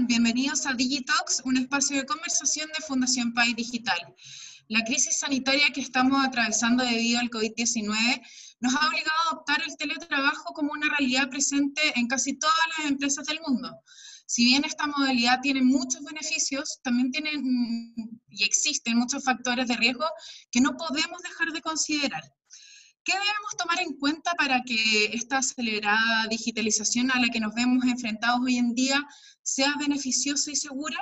están? Bienvenidos a Digitalks, un espacio de conversación de Fundación País Digital. La crisis sanitaria que estamos atravesando debido al COVID-19 nos ha obligado a adoptar el teletrabajo como una realidad presente en casi todas las empresas del mundo. Si bien esta modalidad tiene muchos beneficios, también tiene y existen muchos factores de riesgo que no podemos dejar de considerar. ¿Qué debemos tomar en cuenta para que esta acelerada digitalización a la que nos vemos enfrentados hoy en día sea beneficiosa y segura?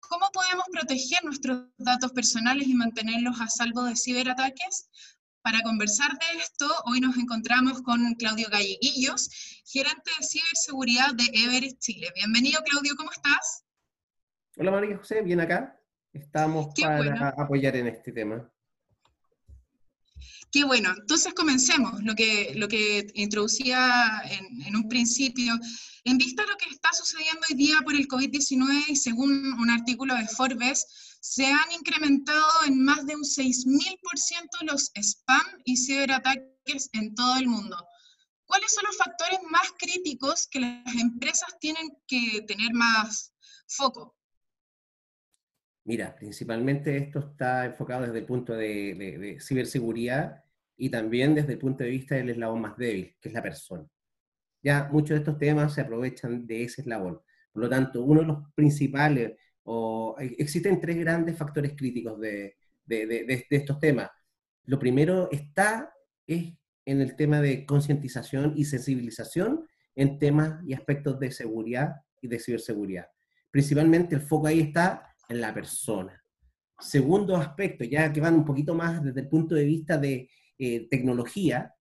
¿Cómo podemos proteger nuestros datos personales y mantenerlos a salvo de ciberataques? Para conversar de esto, hoy nos encontramos con Claudio Galleguillos, gerente de ciberseguridad de Everest Chile. Bienvenido, Claudio, ¿cómo estás? Hola, María José, bien acá. Estamos para apoyar en este tema. Qué bueno, entonces comencemos lo que, lo que introducía en, en, un principio. En vista de lo que está sucediendo hoy día por el COVID-19 y según un artículo de Forbes, se han incrementado en más de un 6.000% los spam y ciberataques en todo el mundo. ¿Cuáles son los factores más críticos que las empresas tienen que tener más foco? Mira, principalmente esto está enfocado desde el punto de, ciberseguridad y también desde el punto de vista del eslabón más débil, que es la persona. Ya muchos de estos temas se aprovechan de ese eslabón. Por lo tanto, uno de los principales, o existen tres grandes factores críticos de, de estos temas. Lo primero está es en el tema de concientización y sensibilización en temas y aspectos de seguridad y de ciberseguridad. Principalmente el foco ahí está en la persona. Segundo aspecto, ya que van un poquito más desde el punto de vista de eh, tecnología,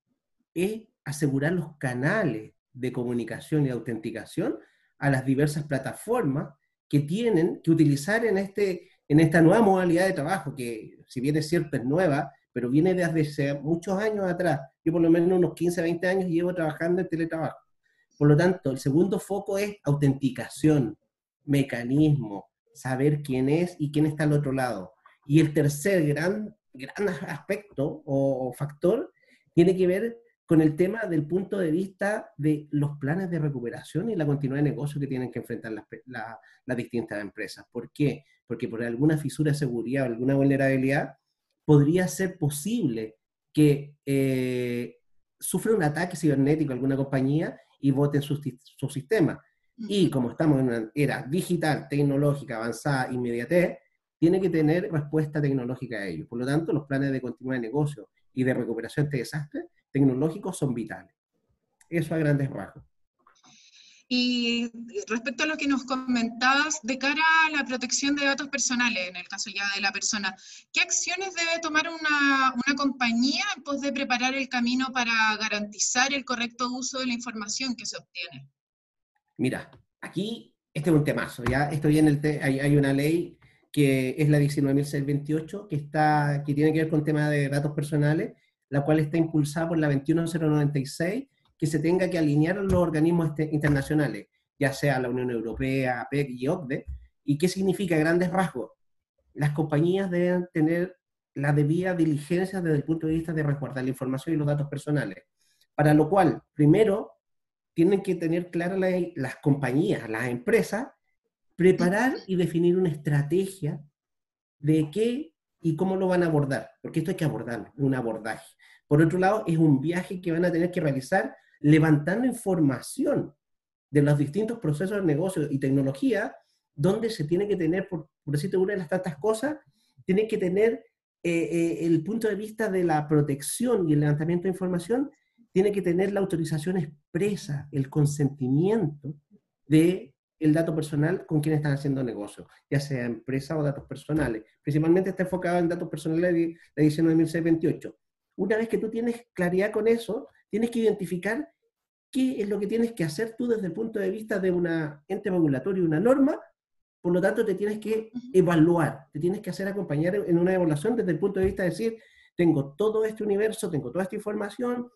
es asegurar los canales de comunicación y autenticación a las diversas plataformas que tienen que utilizar en, este, en esta nueva modalidad de trabajo, que si bien es cierto es nueva, pero viene desde muchos años atrás. Yo por lo menos unos 15, 20 años llevo trabajando en teletrabajo. Por lo tanto, el segundo foco es autenticación, mecanismo, saber quién es y quién está al otro lado. Y el tercer gran, gran aspecto o, factor tiene que ver con el tema del punto de vista de los planes de recuperación y la continuidad de negocio que tienen que enfrentar las, las distintas empresas. ¿Por qué? Porque por alguna fisura de seguridad o alguna vulnerabilidad podría ser posible que eh, sufra un ataque cibernético alguna compañía y voten su, su sistema. Y como estamos en una era digital, tecnológica, avanzada, inmediatez, tiene que tener respuesta tecnológica a ello. Por lo tanto, los planes de continuidad de negocio y de recuperación de desastres tecnológicos son vitales. Eso a grandes rasgos. Y respecto a lo que nos comentabas, de cara a la protección de datos personales, en el caso ya de la persona, ¿qué acciones debe tomar una, una, compañía en pos de preparar el camino para garantizar el correcto uso de la información que se obtiene? Mira, aquí este es un temazo, ¿ya? Esto viene el hay, hay, una ley que es la 19.628 que, está, que tiene que ver con tema de datos personales, la cual está impulsada por la 21096, que se tenga que alinear los organismos este, internacionales, ya sea la Unión Europea, APEC y OCDE. ¿Y qué significa grandes rasgos? Las compañías deben tener la debida diligencia desde el punto de vista de resguardar la información y los datos personales. Para lo cual, primero, tienen que tener claras las compañías, las empresas, preparar y definir una estrategia de qué y cómo lo van a abordar, porque esto hay que abordarlo, un abordaje. Por otro lado, es un viaje que van a tener que realizar levantando información de los distintos procesos de negocio y tecnología, donde se tiene que tener, por, decirte una de las tantas cosas, tiene que tener eh, eh, el punto de vista de la protección y el levantamiento de información tiene que tener la autorización expresa, el consentimiento de el dato personal con quien están haciendo negocio, ya sea empresa o datos personales. Principalmente está enfocado en datos personales de la edición 9628. Una vez que tú tienes claridad con eso, tienes que identificar qué es lo que tienes que hacer tú desde el punto de vista de un ente regulatorio, una norma, por lo tanto te tienes que evaluar, te tienes que hacer acompañar en una evaluación desde el punto de vista de decir, tengo todo este universo, tengo toda esta información,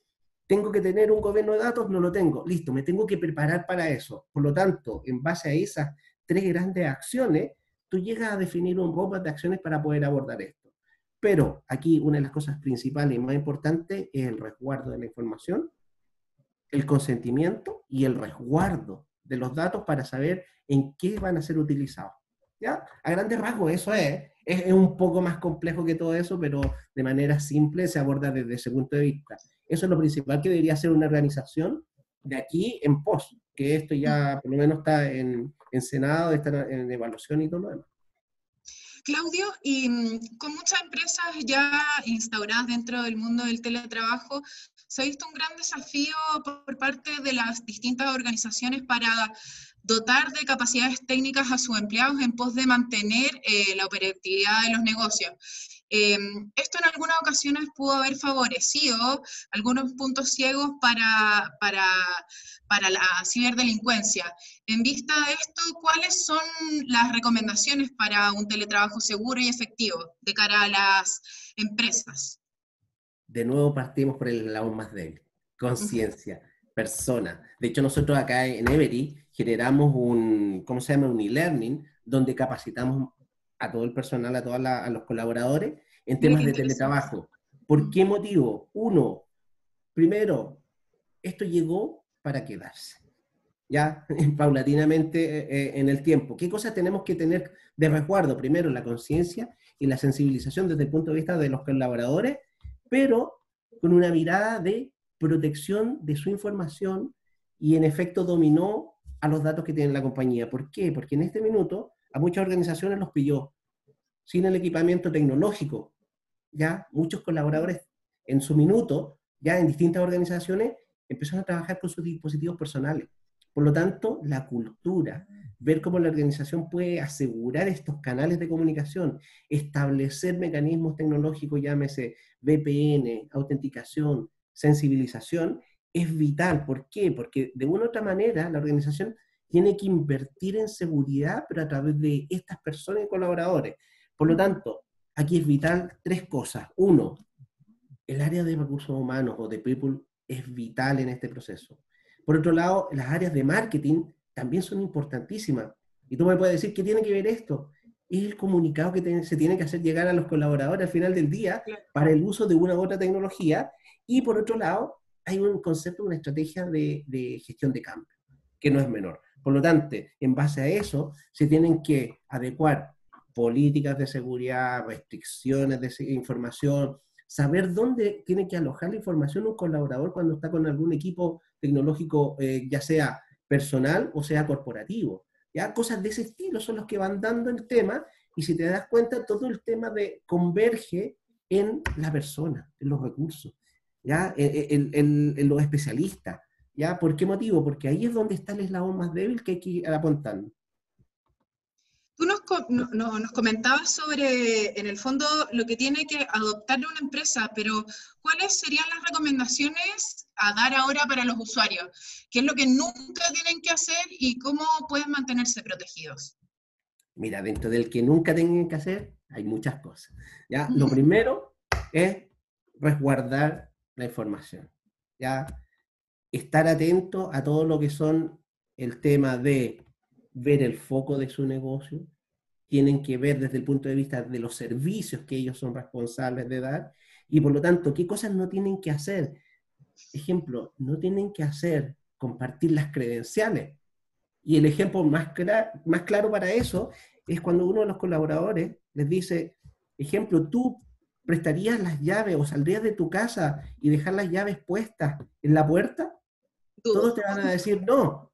¿Tengo que tener un gobierno de datos? No lo tengo. Listo, me tengo que preparar para eso. Por lo tanto, en base a esas tres grandes acciones, tú llegas a definir un roadmap de acciones para poder abordar esto. Pero aquí una de las cosas principales y más importantes es el resguardo de la información, el consentimiento y el resguardo de los datos para saber en qué van a ser utilizados. ¿Ya? A grandes rasgos eso es. es. un poco más complejo que todo eso, pero de manera simple se aborda desde ese punto de vista. Eso es lo principal que debería ser una organización de aquí en pos, que esto ya por lo menos está en, en Senado, está en evaluación y todo lo demás. Claudio, y mm, con muchas empresas ya instauradas dentro del mundo del teletrabajo, se ha visto un gran desafío por parte de las distintas organizaciones para dotar de capacidades técnicas a sus empleados en pos de mantener eh, la operatividad de los negocios. Eh, esto en algunas ocasiones pudo haber favorecido algunos puntos ciegos para, para, para la ciberdelincuencia. En vista de esto, ¿cuáles son las recomendaciones para un teletrabajo seguro y efectivo de cara a las empresas? De nuevo partimos por el lado más débil, conciencia, persona. De hecho, nosotros acá en Every generamos un, ¿cómo se llama? Un e-learning, donde capacitamos a todo el personal, a todos los colaboradores en temas de teletrabajo. ¿Por qué motivo? Uno, primero, esto llegó para quedarse, ya paulatinamente eh, eh, en el tiempo. ¿Qué cosas tenemos que tener de resguardo? Primero, la conciencia y la sensibilización desde el punto de vista de los colaboradores, pero con una mirada de protección de su información y en efecto dominó a los datos que tiene la compañía. ¿Por qué? Porque en este minuto a muchas organizaciones los pilló sin el equipamiento tecnológico. Ya muchos colaboradores en su minuto, ya en distintas organizaciones, empezaron a trabajar con sus dispositivos personales. Por lo tanto, la cultura, ver cómo la organización puede asegurar estos canales de comunicación, establecer mecanismos tecnológicos, llámese VPN, autenticación, sensibilización, es vital. ¿Por qué? Porque de una u otra manera la organización tiene que invertir en seguridad, pero a través de estas personas y colaboradores. Por lo tanto, aquí es vital tres cosas. Uno, el área de recursos humanos o de people es vital en este proceso. Por otro lado, las áreas de marketing también son importantísimas. Y tú me puedes decir, ¿qué tiene que ver esto? Es el comunicado que se tiene que hacer llegar a los colaboradores al final del día para el uso de una u otra tecnología. Y por otro lado, hay un concepto, una estrategia de, gestión de cambio, que no es menor. Por lo tanto, en base a eso, se tienen que adecuar políticas de seguridad, restricciones de información, saber dónde tiene que alojar la información un colaborador cuando está con algún equipo tecnológico, eh, ya sea personal o sea corporativo. ¿ya? Cosas de ese estilo son los que van dando el tema y si te das cuenta, todo el tema de converge en la persona, en los recursos. ¿ya? En, los especialistas. ¿Ya? ¿Por qué motivo? Porque ahí es donde está el eslabón más débil que hay que ir apuntando. Tú nos, nos, comentabas sobre, en el fondo, lo que tiene que adoptar una empresa, pero ¿cuáles serían las recomendaciones a dar ahora para los usuarios? ¿Qué es lo que nunca tienen que hacer y cómo pueden mantenerse protegidos? Mira, dentro del que nunca tienen que hacer, hay muchas cosas. ¿ya? Lo primero es resguardar la información. ¿ya? Estar atento a todo lo que son el tema de ver el foco de su negocio, tienen que ver desde el punto de vista de los servicios que ellos son responsables de dar y por lo tanto, ¿qué cosas no tienen que hacer? Ejemplo, no tienen que hacer compartir las credenciales. Y el ejemplo más, más claro para eso es cuando uno de los colaboradores les dice, ejemplo, tú ¿Prestarías las llaves o saldrías de tu casa y dejar las llaves puestas en la puerta? Todos te van a decir no.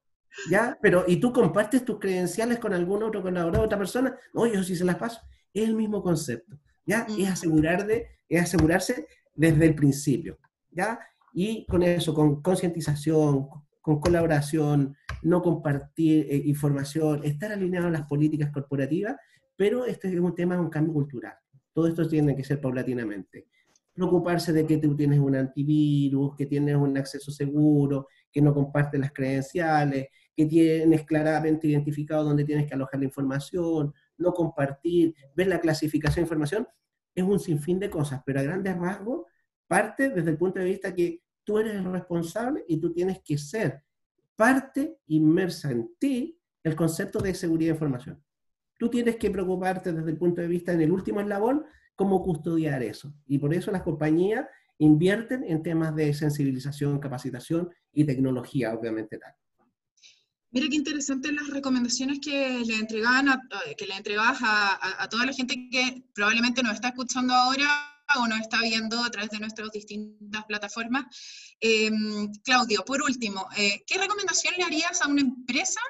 ¿Ya? Pero, ¿y tú compartes tus credenciales con algún otro colaborador, otra persona? No, yo sí se las paso. Es el mismo concepto. ¿Ya? Es, asegurar de, es asegurarse desde el principio. ¿Ya? Y con eso, con concientización, con colaboración, no compartir eh, información, estar alineado a las políticas corporativas, pero este es un tema de un cambio cultural. Todo esto tiene que ser paulatinamente. Preocuparse de que tú tienes un antivirus, que tienes un acceso seguro, que no compartes las credenciales, que tienes claramente identificado dónde tienes que alojar la información, no compartir, ver la clasificación de información, es un sinfín de cosas, pero a grandes rasgos parte desde el punto de vista que tú eres el responsable y tú tienes que ser parte inmersa en ti el concepto de seguridad de información tú tienes que preocuparte desde el punto de vista en el último eslabón, cómo custodiar eso. Y por eso las compañías invierten en temas de sensibilización, capacitación y tecnología, obviamente. Mira qué interesantes las recomendaciones que le entregaban que le entregabas a, toda la gente que probablemente nos está escuchando ahora o nos está viendo a través de nuestras distintas plataformas. Em, Claudio, por último, eh, ¿qué recomendación le harías a una empresa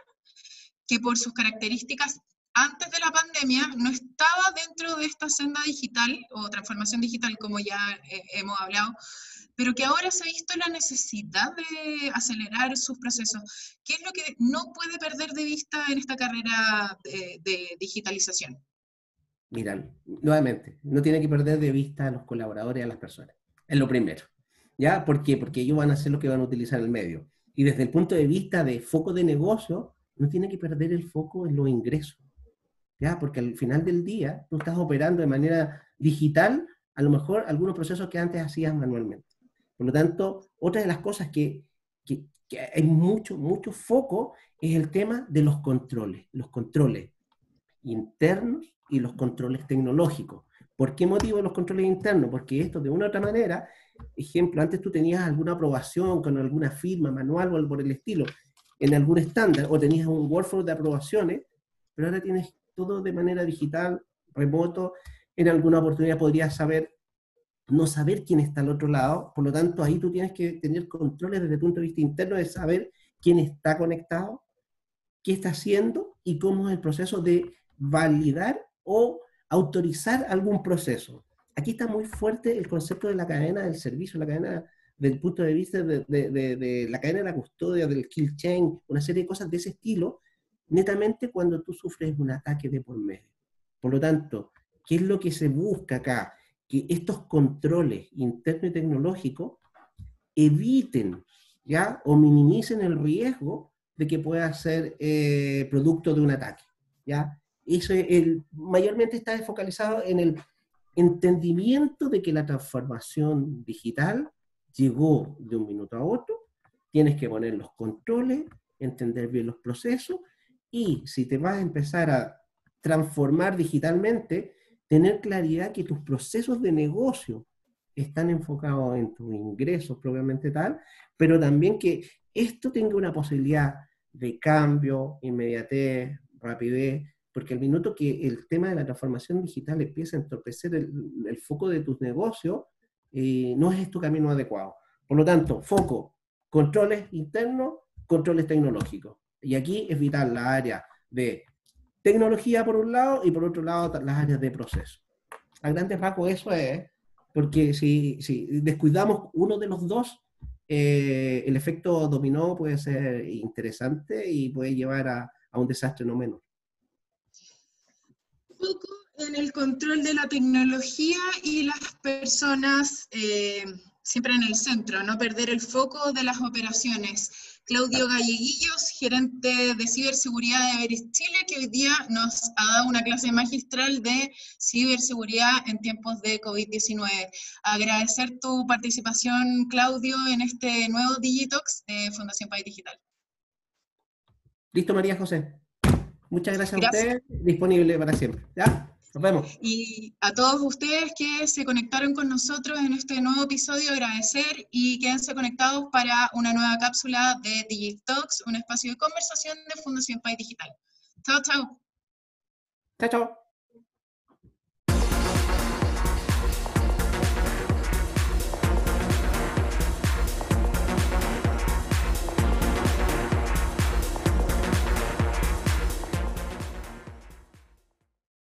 que por sus características antes de la pandemia no estaba dentro de esta senda digital o transformación digital, como ya eh, hemos hablado, pero que ahora se ha visto la necesidad de acelerar sus procesos. ¿Qué es lo que no puede perder de vista en esta carrera de, digitalización? Mira, nuevamente, no tiene que perder de vista a los colaboradores, a las personas. Es lo primero. ¿Ya? ¿Por qué? Porque ellos van a hacer lo que van a utilizar el medio. Y desde el punto de vista de foco de negocio, no tiene que perder el foco en los ingresos. ¿Ya? Porque al final del día, tú estás operando de manera digital, a lo mejor algunos procesos que antes hacías manualmente. Por lo tanto, otra de las cosas que, hay mucho, mucho foco es el tema de los controles, los controles internos y los controles tecnológicos. ¿Por qué motivo los controles internos? Porque esto de una u otra manera, ejemplo, antes tú tenías alguna aprobación con alguna firma manual o algo por el estilo, en algún estándar, o tenías un workflow de aprobaciones, pero ahora tienes todo de manera digital, remoto, en alguna oportunidad podrías saber no saber quién está al otro lado, por lo tanto ahí tú tienes que tener controles desde el punto de vista interno de saber quién está conectado, qué está haciendo y cómo es el proceso de validar o autorizar algún proceso. Aquí está muy fuerte el concepto de la cadena del servicio, la cadena del punto de vista de, la cadena de la custodia, del kill chain, una serie de cosas de ese estilo, netamente cuando tú sufres un ataque de por medio. Por lo tanto, ¿qué es lo que se busca acá? que estos controles internos y tecnológicos eviten ¿ya? o minimicen el riesgo de que pueda ser eh, producto de un ataque. ¿ya? Eso el, mayormente está focalizado en el entendimiento de que la transformación digital llegó de un minuto a otro, tienes que poner los controles, entender bien los procesos y si te vas a empezar a transformar digitalmente, tener claridad que tus procesos de negocio están enfocados en tus ingresos propiamente tal, pero también que esto tenga una posibilidad de cambio, inmediatez, rapidez, porque al minuto que el tema de la transformación digital empieza a entorpecer el, foco de tus negocios, eh, no es tu camino adecuado. Por lo tanto, foco, controles internos, controles tecnológicos. Y aquí es vital la área de tecnología por un lado y por otro lado las áreas de proceso. A grandes rasgos eso es, porque si, si descuidamos uno de los dos, eh, el efecto dominó puede ser interesante y puede llevar a, a un desastre no menor. Poco en el control de la tecnología y las personas eh, siempre en el centro, no perder el foco de las operaciones. Claudio Galleguillos, gerente de ciberseguridad de Everest Chile, que hoy día nos ha dado una clase magistral de ciberseguridad en tiempos de COVID-19. Agradecer tu participación, Claudio, en este nuevo Digitox de Fundación País Digital. Listo, María José. Muchas gracias, gracias. a usted, disponible para siempre. ¿Ya? Nos vemos. Y a todos ustedes que se conectaron con nosotros en este nuevo episodio, agradecer y quédense conectados para una nueva cápsula de Digitalks, un espacio de conversación de Fundación País Digital. Chao, chao. Chao, chao.